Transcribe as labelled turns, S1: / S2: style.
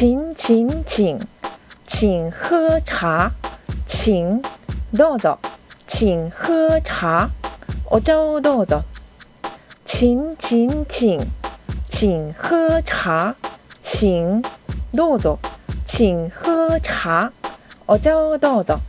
S1: 请请请，请喝茶，请どうぞ，请喝茶，お茶をどうぞ。请请请，请喝茶，请どうぞ，请喝茶，お茶をどうぞ。